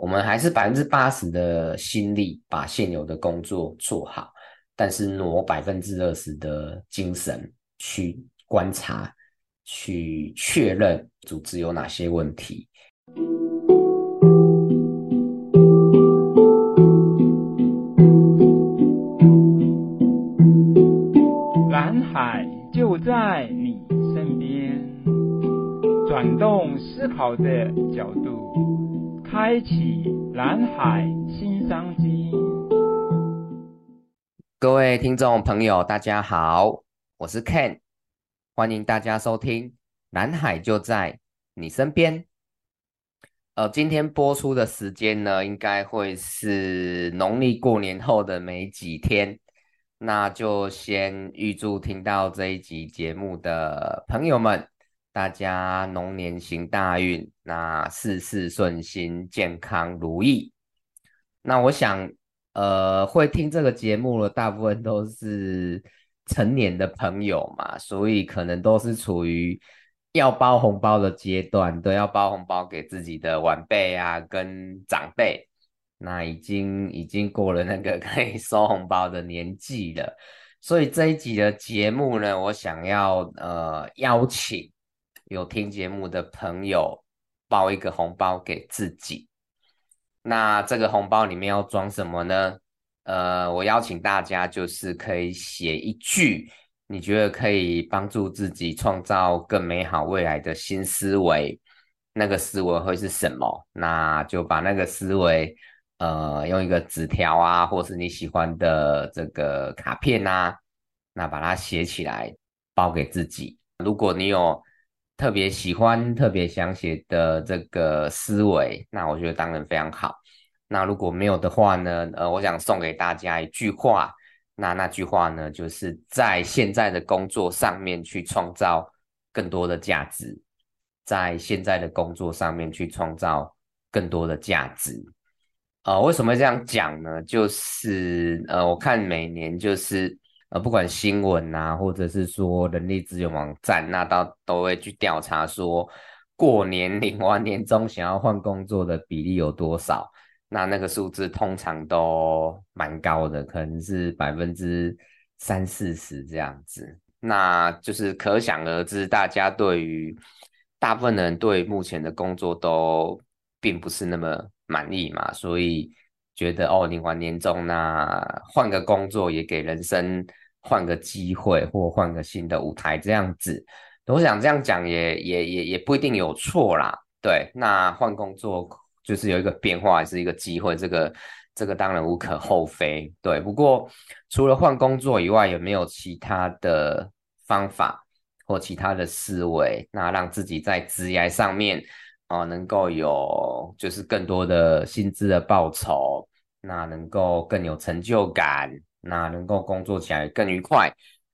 我们还是百分之八十的心力把现有的工作做好，但是挪百分之二十的精神去观察、去确认组织有哪些问题。蓝海就在你身边，转动思考的角度。开启蓝海新商机。各位听众朋友，大家好，我是 Ken，欢迎大家收听《蓝海就在你身边》。呃，今天播出的时间呢，应该会是农历过年后的没几天，那就先预祝听到这一集节目的朋友们。大家龙年行大运，那事事顺心，健康如意。那我想，呃，会听这个节目的大部分都是成年的朋友嘛，所以可能都是处于要包红包的阶段，都要包红包给自己的晚辈啊，跟长辈。那已经已经过了那个 可以收红包的年纪了，所以这一集的节目呢，我想要呃邀请。有听节目的朋友，包一个红包给自己。那这个红包里面要装什么呢？呃，我邀请大家就是可以写一句你觉得可以帮助自己创造更美好未来的新思维。那个思维会是什么？那就把那个思维，呃，用一个纸条啊，或是你喜欢的这个卡片啊，那把它写起来，包给自己。如果你有。特别喜欢、特别想写的这个思维，那我觉得当然非常好。那如果没有的话呢？呃，我想送给大家一句话，那那句话呢，就是在现在的工作上面去创造更多的价值，在现在的工作上面去创造更多的价值。呃，为什么这样讲呢？就是呃，我看每年就是。呃，不管新闻啊，或者是说人力资源网站，那都都会去调查说，过年领完年终想要换工作的比例有多少？那那个数字通常都蛮高的，可能是百分之三四十这样子。那就是可想而知，大家对于大部分人对目前的工作都并不是那么满意嘛，所以觉得哦，领完年终那换个工作也给人生。换个机会，或换个新的舞台，这样子，我想这样讲也也也也不一定有错啦。对，那换工作就是有一个变化，是一个机会，这个这个当然无可厚非。对，不过除了换工作以外，有没有其他的方法或其他的思维，那让自己在职业上面啊、能够有就是更多的薪资的报酬，那能够更有成就感。那能够工作起来更愉快。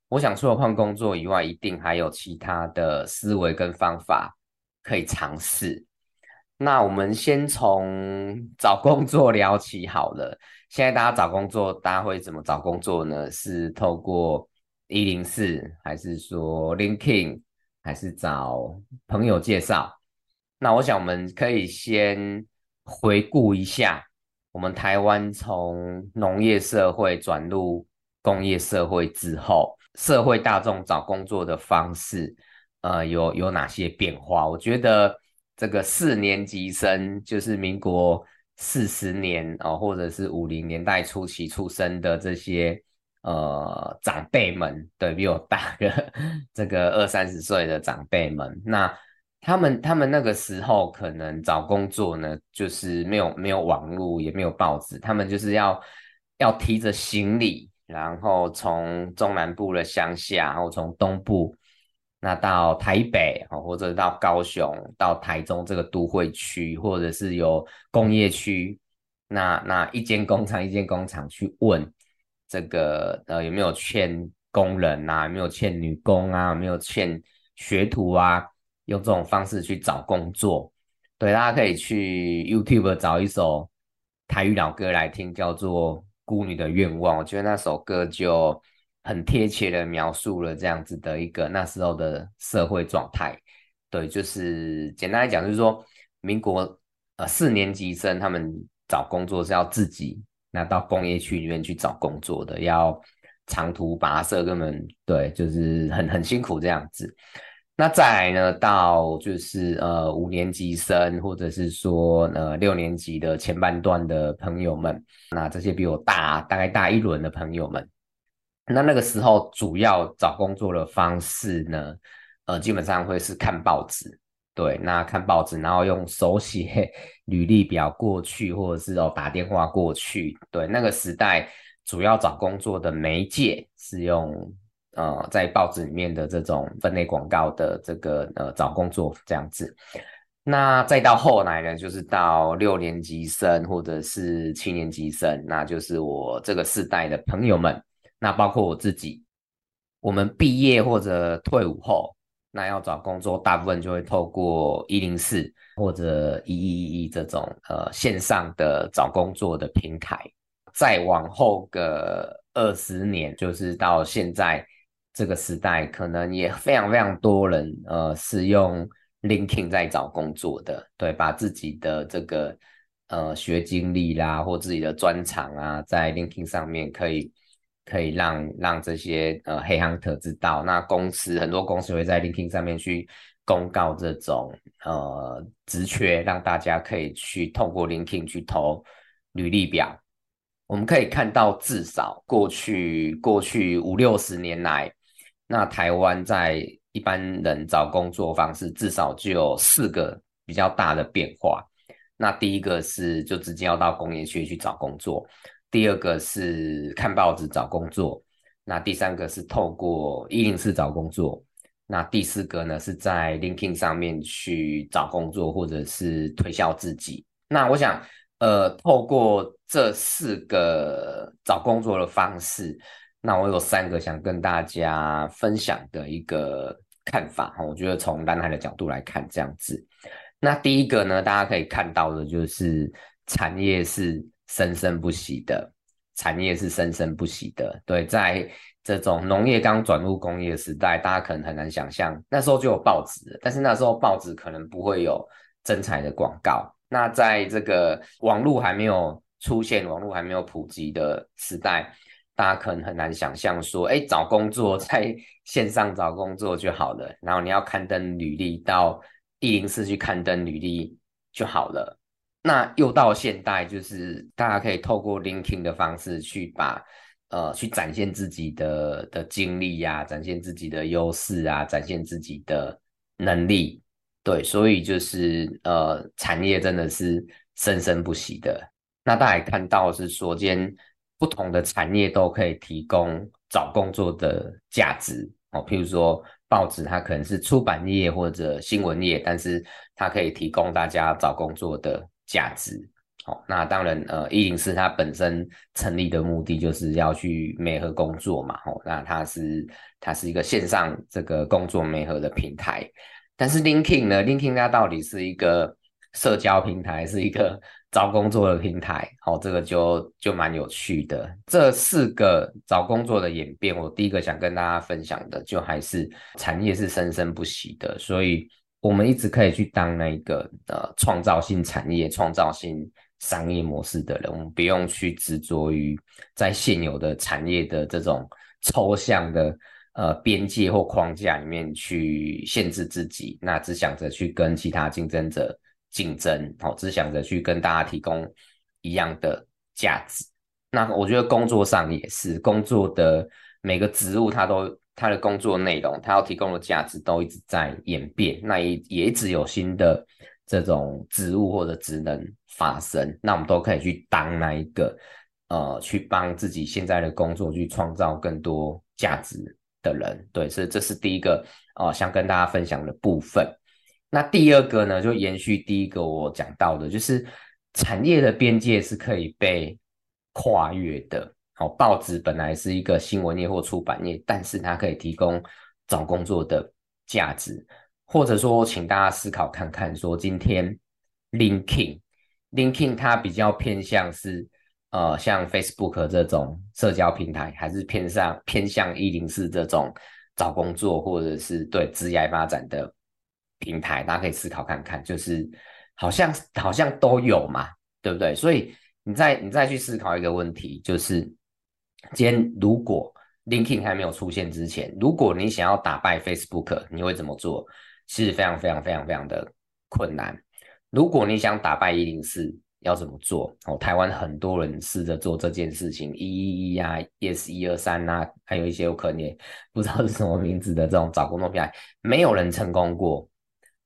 我想除了换工作以外，一定还有其他的思维跟方法可以尝试。那我们先从 找工作聊起好了。现在大家找工作，大家会怎么找工作呢？是透过一零四，还是说 l i n k i n 还是找朋友介绍？那我想我们可以先回顾一下。我们台湾从农业社会转入工业社会之后，社会大众找工作的方式，呃，有有哪些变化？我觉得这个四年级生，就是民国四十年哦，或者是五零年代初期出生的这些呃长辈们，对，比我大个 这个二三十岁的长辈们，那。他们他们那个时候可能找工作呢，就是没有没有网络，也没有报纸，他们就是要要提着行李，然后从中南部的乡下，然后从东部那到台北，或者到高雄、到台中这个都会区，或者是有工业区，那那一间工厂一间工厂去问这个呃有没有欠工人啊，有没有欠女工啊，有没有欠学徒啊。用这种方式去找工作，对，大家可以去 YouTube 找一首台语老歌来听，叫做《孤女的愿望》。我觉得那首歌就很贴切的描述了这样子的一个那时候的社会状态。对，就是简单来讲，就是说民国呃四年级生他们找工作是要自己那到工业区里面去找工作的，要长途跋涉，根本对，就是很很辛苦这样子。那再来呢，到就是呃五年级生，或者是说呃六年级的前半段的朋友们，那这些比我大大概大一轮的朋友们，那那个时候主要找工作的方式呢，呃基本上会是看报纸，对，那看报纸，然后用手写履历表过去，或者是哦打电话过去，对，那个时代主要找工作的媒介是用。呃，在报纸里面的这种分类广告的这个呃找工作这样子，那再到后来呢，就是到六年级生或者是七年级生，那就是我这个世代的朋友们，那包括我自己，我们毕业或者退伍后，那要找工作，大部分就会透过一零四或者一一一这种呃线上的找工作的平台，再往后个二十年，就是到现在。这个时代可能也非常非常多人，呃，是用 LinkedIn 在找工作的，对，把自己的这个呃学经历啦，或自己的专长啊，在 LinkedIn 上面可以可以让让这些呃黑 hunter 知道。那公司很多公司会在 LinkedIn 上面去公告这种呃职缺，让大家可以去透过 LinkedIn 去投履历表。我们可以看到，至少过去过去五六十年来。那台湾在一般人找工作方式，至少就有四个比较大的变化。那第一个是就直接要到工业区去找工作，第二个是看报纸找工作，那第三个是透过一零四找工作，那第四个呢是在 linking 上面去找工作或者是推销自己。那我想，呃，透过这四个找工作的方式。那我有三个想跟大家分享的一个看法哈，我觉得从蓝海的角度来看这样子。那第一个呢，大家可以看到的就是产业是生生不息的，产业是生生不息的。对，在这种农业刚转入工业时代，大家可能很难想象，那时候就有报纸，但是那时候报纸可能不会有征才的广告。那在这个网络还没有出现、网络还没有普及的时代。大家可能很难想象说，哎，找工作在线上找工作就好了，然后你要刊登履历到一零四去刊登履历就好了。那又到现代，就是大家可以透过 linking 的方式去把呃去展现自己的的经历呀、展现自己的优势啊，展现自己的能力。对，所以就是呃产业真的是生生不息的。那大家也看到是说今天。不同的产业都可以提供找工作的价值。哦，譬如说报纸，它可能是出版业或者新闻业，但是它可以提供大家找工作的价值。哦，那当然，呃，一零四它本身成立的目的就是要去媒合工作嘛，哦，那它是它是一个线上这个工作媒合的平台，但是 LinkedIn 呢，LinkedIn 它到底是一个社交平台，是一个找工作的平台，好，这个就就蛮有趣的。这四个找工作的演变，我第一个想跟大家分享的，就还是产业是生生不息的，所以我们一直可以去当那个呃创造性产业、创造性商业模式的人，我们不用去执着于在现有的产业的这种抽象的呃边界或框架里面去限制自己，那只想着去跟其他竞争者。竞争，好，只想着去跟大家提供一样的价值。那我觉得工作上也是，工作的每个职务，它都它的工作内容，它要提供的价值都一直在演变。那也也一直有新的这种职务或者职能发生。那我们都可以去当那一个，呃，去帮自己现在的工作去创造更多价值的人。对，所以这是第一个，呃，想跟大家分享的部分。那第二个呢，就延续第一个我讲到的，就是产业的边界是可以被跨越的。好，报纸本来是一个新闻业或出版业，但是它可以提供找工作的价值，或者说，请大家思考看看，说今天 LinkedIn，LinkedIn 它比较偏向是呃像 Facebook 这种社交平台，还是偏向偏向一零四这种找工作或者是对职业发展的平台，大家可以思考看看，就是好像好像都有嘛，对不对？所以你再你再去思考一个问题，就是今天如果 LinkedIn 还没有出现之前，如果你想要打败 Facebook，你会怎么做？其实非常非常非常非常的困难。如果你想打败一零四，要怎么做？哦，台湾很多人试着做这件事情，一一一啊，Yes 一二三啊，还有一些有可能也不知道是什么名字的这种找工作平台，没有人成功过。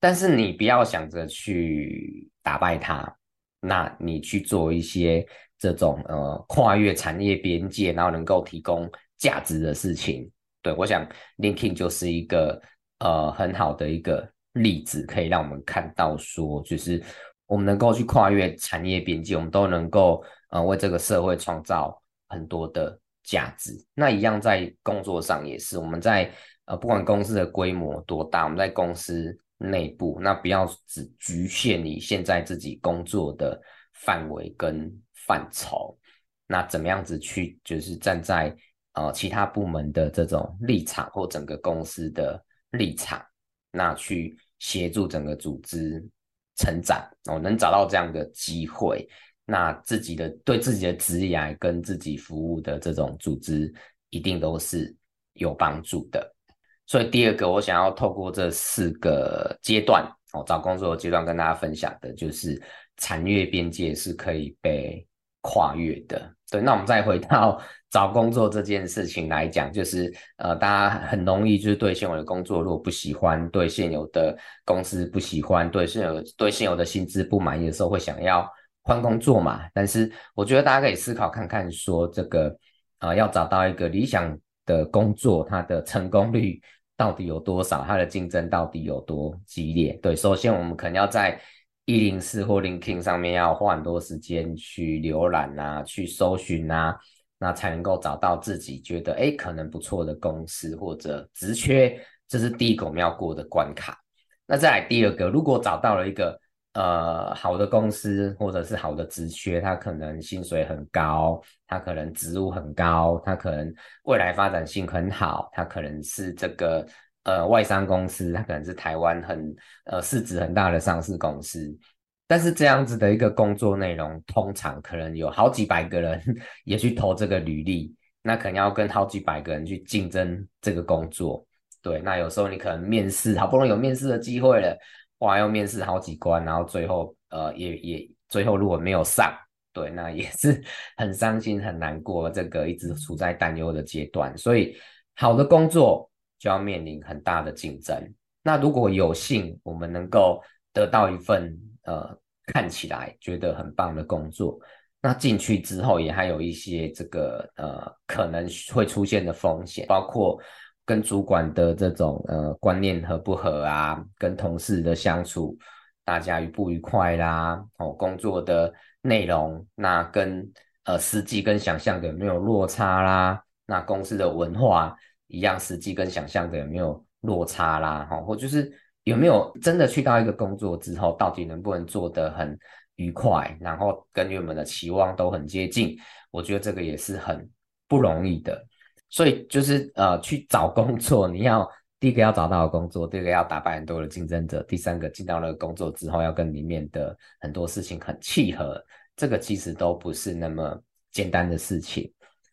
但是你不要想着去打败它，那你去做一些这种呃跨越产业边界，然后能够提供价值的事情。对，我想 LinkedIn 就是一个呃很好的一个例子，可以让我们看到说，就是。我们能够去跨越产业边界，我们都能够呃为这个社会创造很多的价值。那一样在工作上也是，我们在呃不管公司的规模多大，我们在公司内部，那不要只局限你现在自己工作的范围跟范畴。那怎么样子去就是站在呃其他部门的这种立场或整个公司的立场，那去协助整个组织。成长哦，能找到这样的机会，那自己的对自己的职业跟自己服务的这种组织，一定都是有帮助的。所以第二个，我想要透过这四个阶段哦，找工作的阶段跟大家分享的，就是产业边界是可以被跨越的。对，那我们再回到找工作这件事情来讲，就是呃，大家很容易就是对现有的工作如果不喜欢，对现有的公司不喜欢，对现有对现有的薪资不满意的时候，会想要换工作嘛。但是我觉得大家可以思考看看，说这个呃，要找到一个理想的工作，它的成功率到底有多少？它的竞争到底有多激烈？对，首先我们可能要在。一零四或 LinkedIn 上面要花很多时间去浏览啊，去搜寻啊，那才能够找到自己觉得诶可能不错的公司或者职缺，这是第一个我们要过的关卡。那再来第二个，如果找到了一个呃好的公司或者是好的职缺，它可能薪水很高，它可能职务很高，它可能未来发展性很好，它可能是这个。呃，外商公司，它可能是台湾很呃市值很大的上市公司，但是这样子的一个工作内容，通常可能有好几百个人 也去投这个履历，那可能要跟好几百个人去竞争这个工作。对，那有时候你可能面试，好不容易有面试的机会了，哇，要面试好几关，然后最后呃也也最后如果没有上，对，那也是 很伤心很难过，这个一直处在担忧的阶段。所以好的工作。就要面临很大的竞争。那如果有幸我们能够得到一份呃看起来觉得很棒的工作，那进去之后也还有一些这个呃可能会出现的风险，包括跟主管的这种呃观念合不合啊，跟同事的相处大家愉不愉快啦，哦工作的内容那跟呃实际跟想象的有没有落差啦，那公司的文化。一样，实际跟想象的有没有落差啦？哦，或就是有没有真的去到一个工作之后，到底能不能做得很愉快，然后跟原本的期望都很接近？我觉得这个也是很不容易的。所以就是呃，去找工作，你要第一个要找到的工作，第二个要打败很多的竞争者，第三个进到了工作之后要跟里面的很多事情很契合，这个其实都不是那么简单的事情。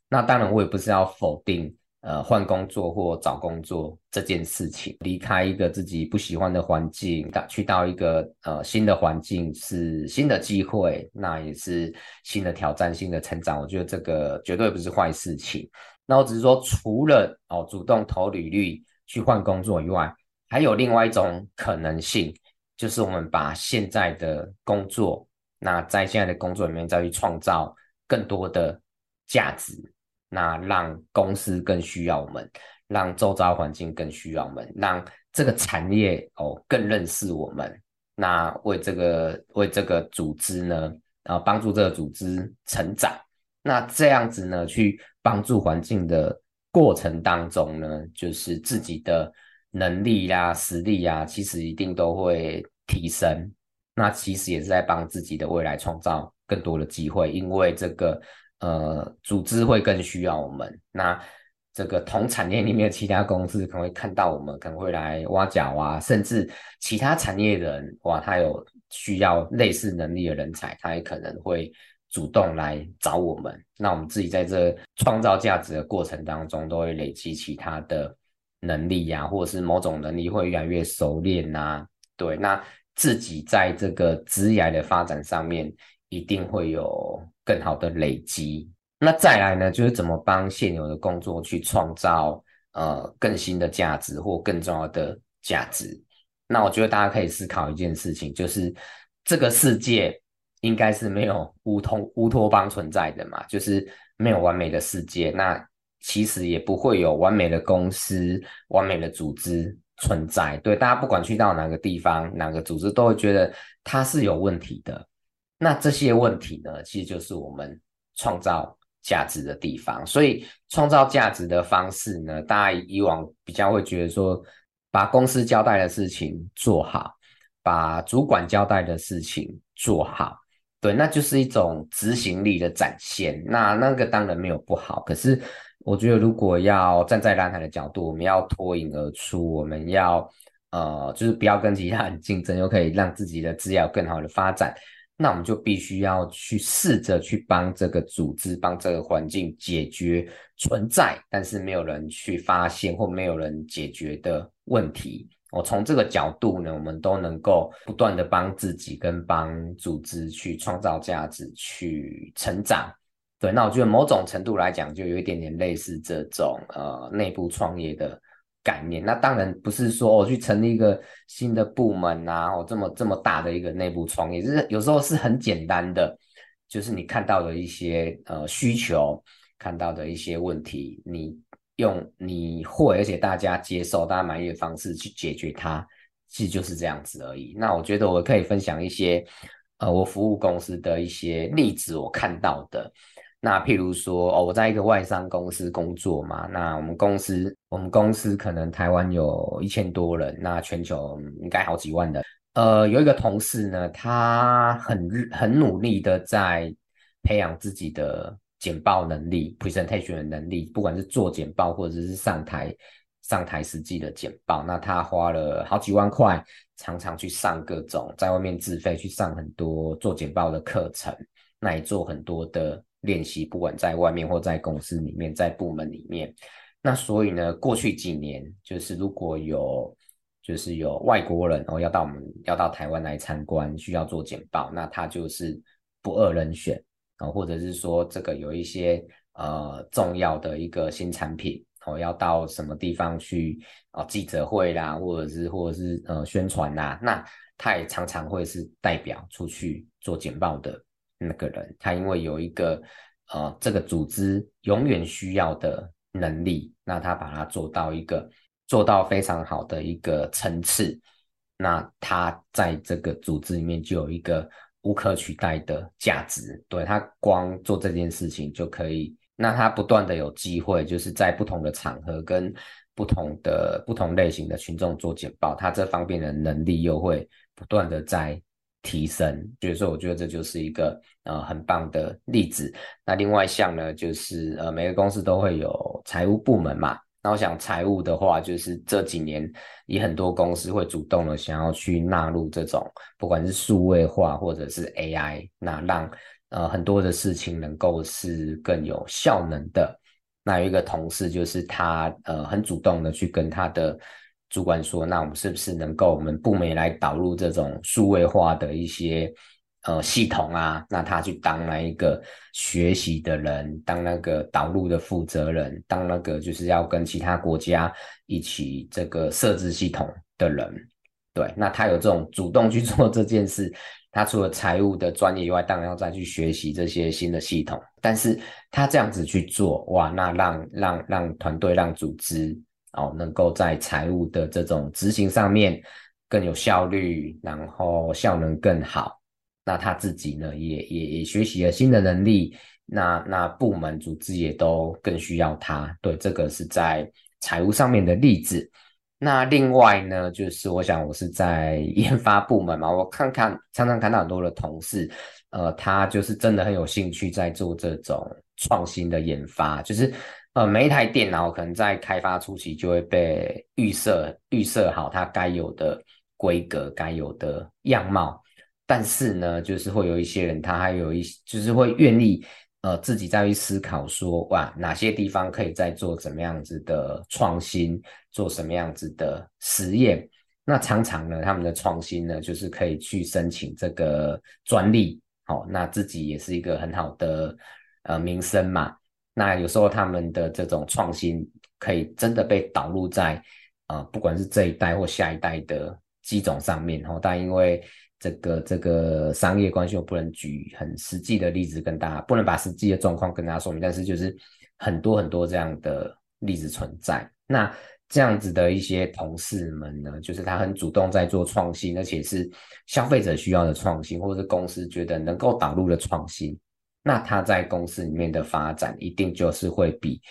那当然，我也不是要否定。呃，换工作或找工作这件事情，离开一个自己不喜欢的环境，到去到一个呃新的环境是新的机会，那也是新的挑战、新的成长。我觉得这个绝对不是坏事情。那我只是说，除了哦主动投履历去换工作以外，还有另外一种可能性，就是我们把现在的工作，那在现在的工作里面再去创造更多的价值。那让公司更需要我们，让周遭环境更需要我们，让这个产业哦更认识我们。那为这个为这个组织呢，啊帮助这个组织成长。那这样子呢，去帮助环境的过程当中呢，就是自己的能力呀、实力呀，其实一定都会提升。那其实也是在帮自己的未来创造更多的机会，因为这个。呃，组织会更需要我们。那这个同产业里面的其他公司可能会看到我们，可能会来挖角啊，甚至其他产业的人哇，他有需要类似能力的人才，他也可能会主动来找我们。那我们自己在这创造价值的过程当中，都会累积其他的能力呀、或者是某种能力会越来越熟练呐、对，那自己在这个职业的发展上面，一定会有更好的累积。那再来呢，就是怎么帮现有的工作去创造呃更新的价值或更重要的价值。那我觉得大家可以思考一件事情，就是这个世界应该是没有乌通乌托邦存在的嘛，就是没有完美的世界。那其实也不会有完美的公司、完美的组织存在。对，大家不管去到哪个地方、哪个组织，都会觉得它是有问题的。那这些问题呢，其实就是我们创造价值的地方。所以创造价值的方式呢，大家以往比较会觉得说，把公司交代的事情做好，把主管交代的事情做好，对，那就是一种执行力的展现。那那个当然没有不好，可是我觉得如果要站在蓝海的角度，我们要脱颖而出，我们要呃，就是不要跟其他人竞争，又可以让自己的资料更好的发展。那我们就必须要去试着去帮这个组织、帮这个环境解决存在，但是没有人去发现或没有人解决的问题。我从这个角度呢，我们都能够不断的帮自己跟帮组织去创造价值、去成长。对，那我觉得某种程度来讲，就有一点点类似这种呃内部创业的。概念，那当然不是说我、哦、去成立一个新的部门啊，哦，这么这么大的一个内部创业，就是有时候是很简单的，就是你看到的一些呃需求，看到的一些问题，你用你会而且大家接受、大家满意的方式去解决它，其实就是这样子而已。那我觉得我可以分享一些呃我服务公司的一些例子，我看到的。那譬如说，哦，我在一个外商公司工作嘛，那我们公司，我们公司可能台湾有一千多人，那全球应该好几万人。呃，有一个同事呢，他很很努力的在培养自己的简报能力，presentation 的能力，不管是做简报或者是上台上台实际的简报，那他花了好几万块，常常去上各种在外面自费去上很多做简报的课程，那也做很多的。练习，不管在外面或在公司里面，在部门里面，那所以呢，过去几年就是如果有就是有外国人哦要到我们要到台湾来参观，需要做简报，那他就是不二人选啊，或者是说这个有一些呃重要的一个新产品哦要到什么地方去哦记者会啦，或者是或者是呃宣传啦，那他也常常会是代表出去做简报的。那个人，他因为有一个呃，这个组织永远需要的能力，那他把它做到一个做到非常好的一个层次，那他在这个组织里面就有一个无可取代的价值。对，他光做这件事情就可以，那他不断的有机会，就是在不同的场合跟不同的不同类型的群众做简报，他这方面的能力又会不断的在。提升，所以说我觉得这就是一个呃很棒的例子。那另外一项呢，就是呃每个公司都会有财务部门嘛。那我想财务的话，就是这几年也很多公司会主动的想要去纳入这种，不管是数位化或者是 AI，那让呃很多的事情能够是更有效能的。那有一个同事就是他呃很主动的去跟他的。主管说：“那我们是不是能够我们部门来导入这种数位化的一些呃系统啊？那他去当那一个学习的人，当那个导入的负责人，当那个就是要跟其他国家一起这个设置系统的人。对，那他有这种主动去做这件事，他除了财务的专业以外，当然要再去学习这些新的系统。但是他这样子去做，哇，那让让让团队让组织。”哦，能够在财务的这种执行上面更有效率，然后效能更好。那他自己呢，也也也学习了新的能力。那那部门组织也都更需要他。对，这个是在财务上面的例子。那另外呢，就是我想我是在 研发部门嘛，我看看常常看到很多的同事，呃，他就是真的很有兴趣在做这种创新的研发，就是。呃，每一台电脑可能在开发初期就会被预设预设好它该有的规格、该有的样貌。但是呢，就是会有一些人，他还有一就是会愿意呃自己再去思考说，哇，哪些地方可以再做怎么样子的创新，做什么样子的实验。那常常呢，他们的创新呢，就是可以去申请这个专利，好、那自己也是一个很好的呃名声嘛。那有时候他们的这种创新可以真的被导入在呃不管是这一代或下一代的机种上面，哦，但因为这个这个商业关系，我不能举很实际的例子跟大家，不能把实际的状况跟大家说明，但是就是很多很多这样的例子存在。那这样子的一些同事们呢，就是他很主动在做创新，而且是消费者需要的创新，或者是公司觉得能够导入的创新。那他在公司里面的发展，一定就是会比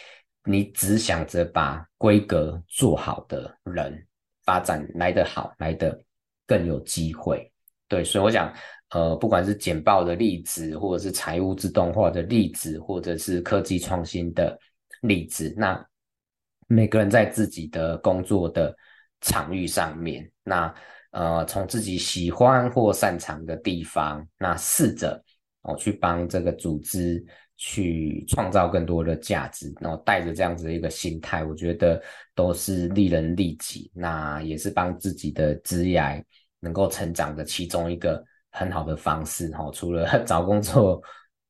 你只想着把规格做好的人发展来得好，来得更有机会。对，所以我想，呃，不管是简报的例子，或者是财务自动化的例子，或者是科技创新的例子，那。每个人在自己的工作的场域上面，那呃，从自己喜欢或擅长的地方，那试着哦去帮这个组织去创造更多的价值，然后带着这样子的一个心态，我觉得都是利人利己，那也是帮自己的职业能够成长的其中一个很好的方式哈。除了 找工作。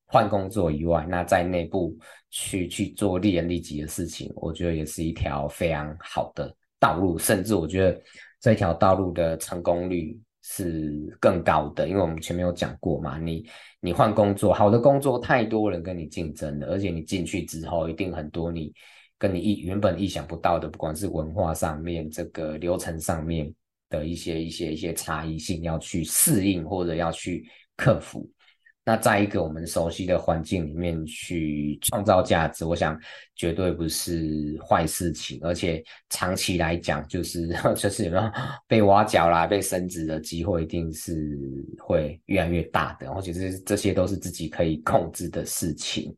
换工作以外，那在内部去去做利人利己的事情，我觉得也是一条非常好的道路。甚至我觉得这条道路的成功率是更高的，因为我们前面有讲过嘛，你你换工作，好的工作太多人跟你竞争了，而且你进去之后，一定很多你跟你意原本意想不到的，不管是文化上面、这个流程上面的一些一些一些差异性，要去适应或者要去克服。那在一个我们熟悉的环境里面去创造价值，我想绝对不是坏事情，而且长期来讲，就是 就是有没有被挖角啦、被升职的机会，一定是会越来越大的。而且这这些都是自己可以控制的事情。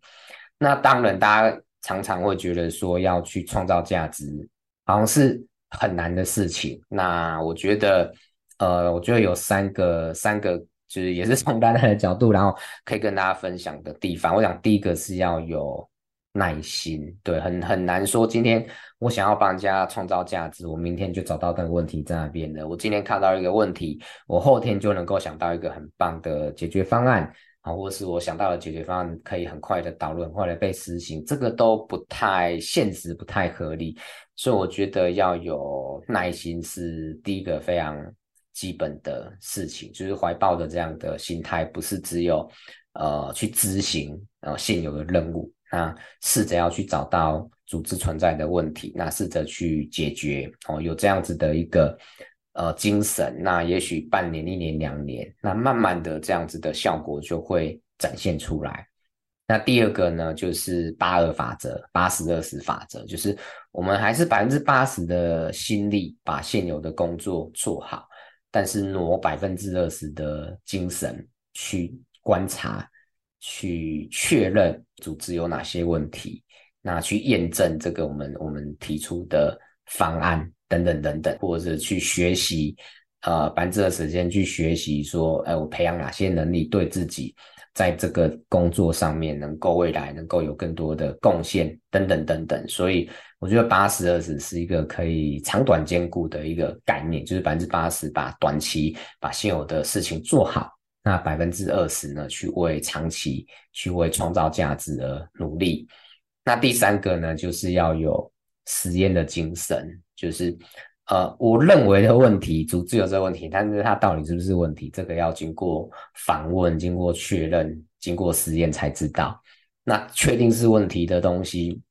那当然，大家常常会觉得说要去创造价值，好像是很难的事情。那我觉得，呃，我觉得有三个三个。就是也是从大家的角度，然后可以跟大家分享的地方。我想第一个是要有耐心，对，很很难说。今天我想要帮人家创造价值，我明天就找到那个问题在那边的。我今天看到一个问题，我后天就能够想到一个很棒的解决方案，或是我想到的解决方案可以很快的导入，很快的被实行，这个都不太现实，不太合理。所以我觉得要有耐心是第一个非常。基本的事情就是怀抱的这样的心态，不是只有呃去执行呃现有的任务，那试着要去找到组织存在的问题，那试着去解决哦，有这样子的一个呃精神，那也许半年、一年、两年，那慢慢的这样子的效果就会展现出来。那第二个呢，就是八二法则，八十二十法则，就是我们还是百分之八十的心力把现有的工作做好。但是挪百分之二十的精神去观察，去确认组织有哪些问题，那去验证这个我们我们提出的方案等等等等，或者去学习，呃，百分之二十时间去学习说，哎，我培养哪些能力对自己。在这个工作上面，能够未来能够有更多的贡献，等等等等，所以我觉得八十二十是一个可以长短兼顾的一个概念，就是百分之八十把短期把现有的事情做好，那百分之二十呢，去为长期去为创造价值而努力。那第三个呢，就是要有实验的精神，就是。呃，我认为的问题，组织有这个问题，但是它到底是不是问题，这个要经过访问、经过确认、经过实验才知道。那确定是问题的东西，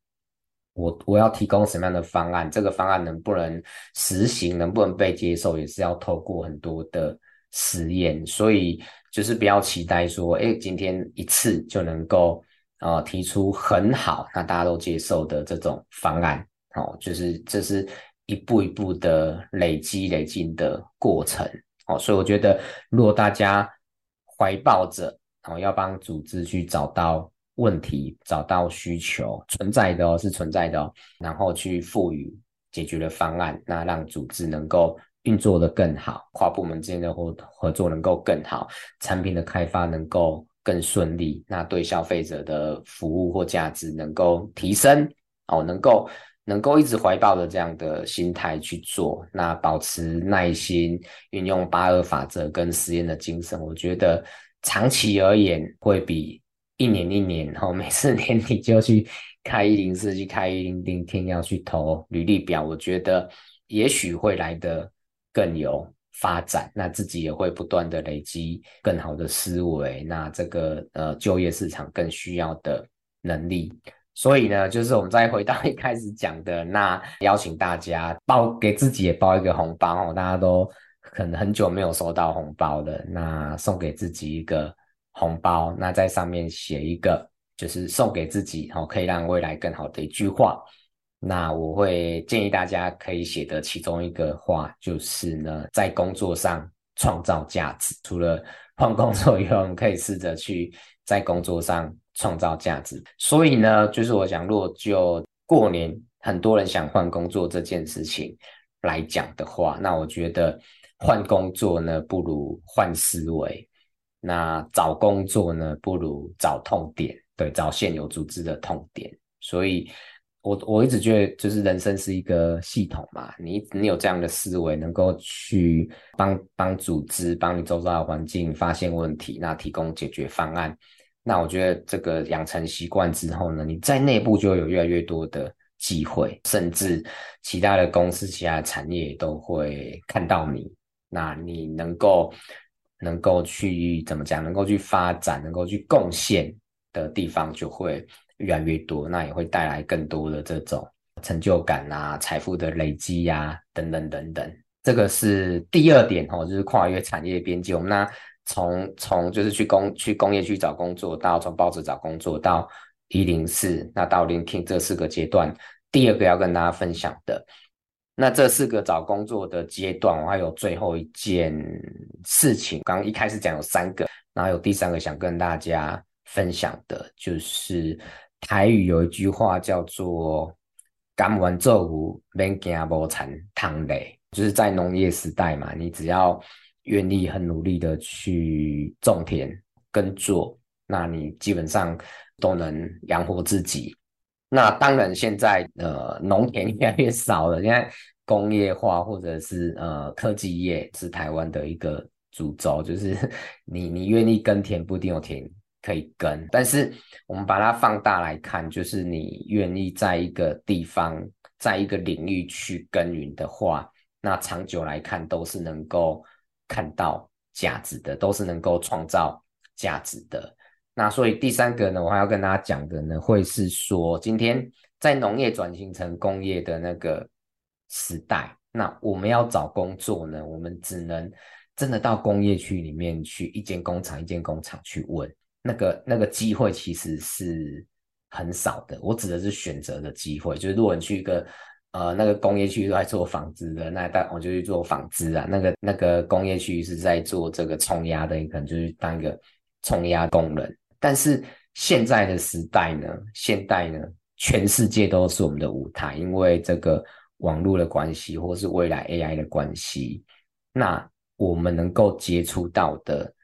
我我要提供什么样的方案？这个方案能不能实行，能不能被接受，也是要透过很多的实验。所以就是不要期待说，哎，今天一次就能够呃提出很好，那大家都接受的这种方案。哦，就是这是。一步一步的累积、累进的过程，哦，所以我觉得，如果大家怀抱着哦，要帮组织去找到问题、找到需求存在的哦，是存在的哦，然后去赋予解决的方案，那让组织能够运作得更好，跨部门之间的合合作能够更好，产品的开发能够更顺利，那对消费者的服务或价值能够提升，哦，能够能够一直怀抱着这样的心态去做，那保持耐心，运用八二法则跟实验的精神，我觉得长期而言会比一年一年，哦，每次年底就去开一零四，去开一零零天要去投履历表，我觉得也许会来得更有发展，那自己也会不断的累积更好的思维，那这个呃就业市场更需要的能力。所以呢，就是我们再回到一开始讲的，那邀请大家包给自己也包一个红包哦，大家都可能很久没有收到红包了，那送给自己一个红包，那在上面写一个，就是送给自己哦，可以让未来更好的一句话。那我会建议大家可以写的其中一个话，就是呢，在工作上创造价值。除了换工作以后，我们可以试着去在工作上创造价值。所以呢，就是我想，如果就过年很多人想换工作这件事情来讲的话，那我觉得换工作呢，不如换思维；那找工作呢，不如找痛点，对，找现有组织的痛点。所以。我我一直觉得，就是人生是一个系统嘛，你你有这样的思维，能够去帮帮组织、帮你周遭的环境发现问题，那提供解决方案。那我觉得这个养成习惯之后呢，你在内部就有越来越多的机会，甚至其他的公司、其他的产业都会看到你。那你能够能够去怎么讲？能够去发展、能够去贡献的地方就会。越来越多，那也会带来更多的这种成就感啊、财富的累积呀、啊，等等等等。这个是第二点哦，就是跨越产业边界。我们那从从就是去工去工业去找工作，到从报纸找工作到一零四，那到 l i n k i n 这四个阶段。第二个要跟大家分享的，那这四个找工作的阶段，我还有最后一件事情。刚刚一开始讲有三个，然后有第三个想跟大家分享的，就是。台语有一句话叫做“甘愿做牛，免惊无田通犁”，就是在农业时代嘛，你只要愿意很努力的去种田耕作，那你基本上都能养活自己。那当然，现在呃农田越来越少了，现在工业化或者是呃科技业是台湾的一个主轴，就是 你你愿意耕田，不一定有田。可以耕，但是我们把它放大来看，就是你愿意在一个地方，在一个领域去耕耘的话，那长久来看都是能够看到价值的，都是能够创造价值的。那所以第三个呢，我还要跟大家讲的呢，会是说，今天在农业转型成工业的那个时代，那我们要找工作呢，我们只能真的到工业区里面去，一间工厂一间工厂去问。那个那个机会其实是很少的，我指的是选择的机会，就是如果你去一个呃那个工业区都在做纺织的，那但我就去做纺织啊。那个那个工业区是在做这个冲压的，你可能就是当一个冲压工人。但是现在的时代呢，现代呢，全世界都是我们的舞台，因为这个网络的关系，或是未来 AI 的关系，那我们能够接触到的。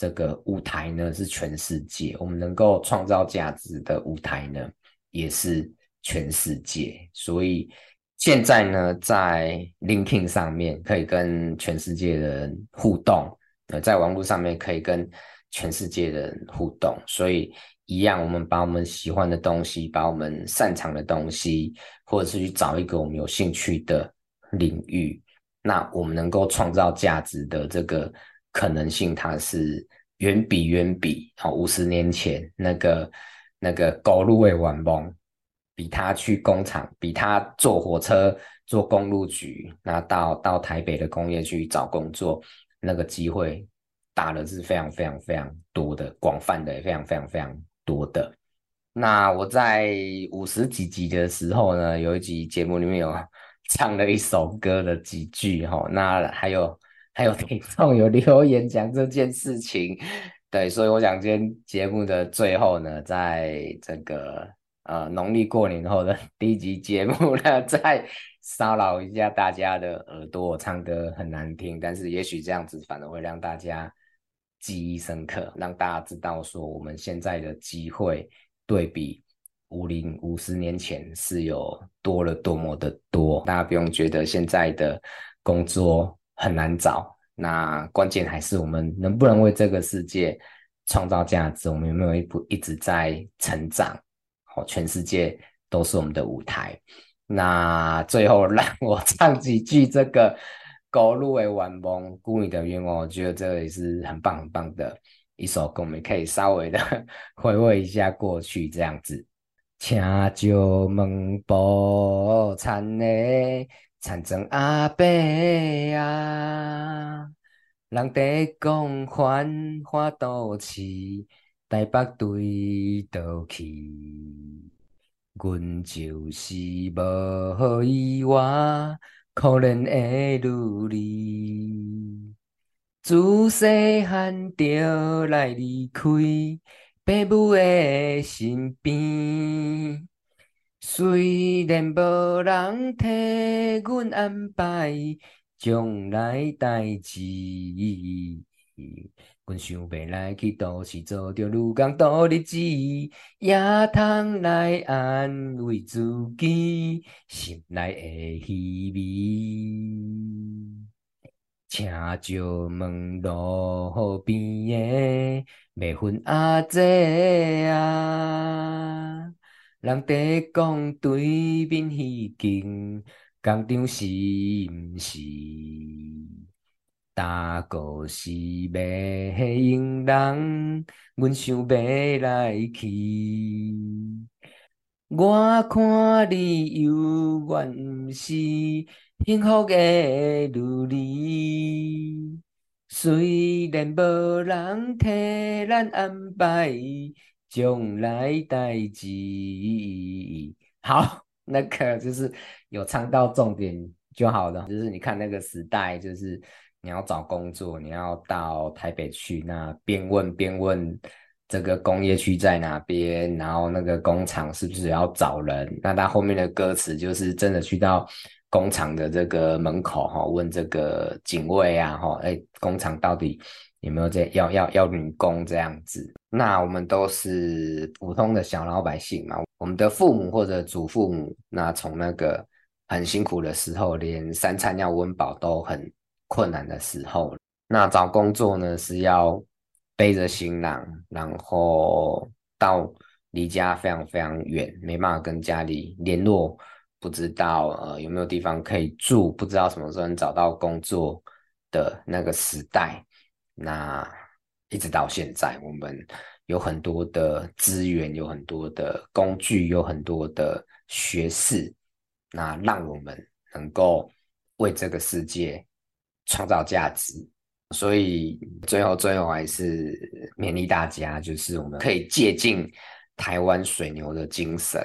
这个舞台呢是全世界，我们能够创造价值的舞台呢也是全世界。所以现在呢，在 LinkedIn 上面可以跟全世界的人互动，呃，在网络上面可以跟全世界的人互动。所以一样，我们把我们喜欢的东西，把我们擅长的东西，或者是去找一个我们有兴趣的领域，那我们能够创造价值的这个。可能性，它是远比远比哦，五十年前那个那个高路的晚梦，比他去工厂，比他坐火车坐公路局，那到到台北的工业去找工作，那个机会大的是非常非常非常多的，广泛的也非常非常非常多的。那我在五十几集的时候呢，有一集节目里面有唱了一首歌的几句哈，那还有。还有听众有留言讲这件事情，对，所以我想今天节目的最后呢，在这个呃农历过年后的 第一集节目呢，再骚扰一下大家的耳朵。我唱歌很难听，但是也许这样子反而会让大家记忆深刻，让大家知道说我们现在的机会对比五零五十年前是有多了多么的多。大家不用觉得现在的工作很难找，那关键还是我们能不能为这个世界创造价值，我们有没有一步一直在成长？全世界都是我们的舞台。那最后让 我唱几句这个。高路的晚梦，孤女的愿望，我觉得这也是很棒很棒的一首歌，我们可以稍微的 回味一下过去这样子。请借问宝钗的田庄阿伯啊，人在讲繁华都市，台北对倒去，阮就是无好意外。可怜的女儿，自细汉就来离开父母的身边，虽然无人替阮安排将来代志。阮想欲来去都市做着女工多日子，也通来安慰自己心内的虚微。请借问路边的卖粉阿姐啊，人在讲对面已经工厂是毋是？大哥是要用人，阮想要来去。我看你犹原是幸福的女子，虽然无人替咱安排将来代志。好，那个就是有唱到重点就好了。就是你看那个时代，就是。你要找工作，你要到台北去，那边问边问这个工业区在哪边，然后那个工厂是不是要找人？那他后面的歌词就是真的去到工厂的这个门口哈，问这个警卫啊哈，哎，工厂到底有没有在要要要女工这样子？那我们都是普通的小老百姓嘛，我们的父母或者祖父母，那从那个很辛苦的时候，连三餐要温饱都很。困难的时候，那找工作呢，是要背着行囊，然后到离家非常非常远，没办法跟家里联络，不知道呃有没有地方可以住，不知道什么时候能找到工作的那个时代。那一直到现在，我们有很多的资源，有很多的工具，有很多的学识，那让我们能够为这个世界。创造价值，所以最后最后还是勉励大家，就是我们可以借鉴台湾水牛的精神，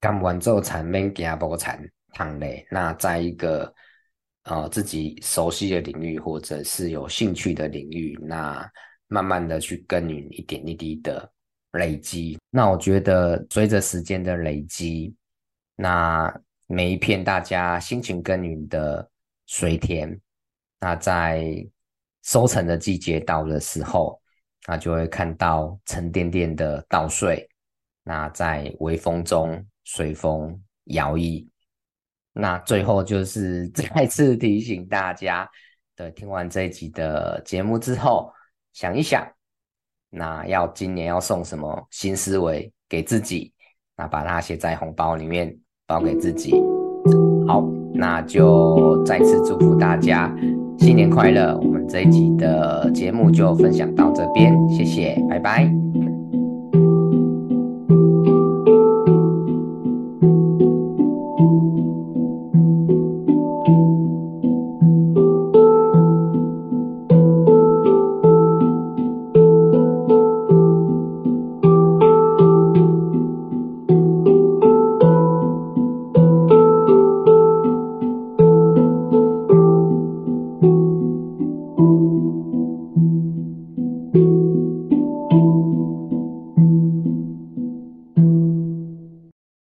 甘愿做田免惊无田通咧。那在一个呃自己熟悉的领域或者是有兴趣的领域，那慢慢的去耕耘，一点一滴的累积。那我觉得随着时间的累积，那每一片大家辛勤耕耘的水田。那在收成的季节到的时候，那就会看到沉甸甸的稻穗，那在微风中随风摇曳。那最后就是 再次提醒大家，对，听完这一集的节目之后，想一想，那要今年要送什么新思维给自己，那把它写在红包里面，包给自己。好，那就再次祝福大家。新年快乐！我们这一集的节目就分享到这边，谢谢，拜拜。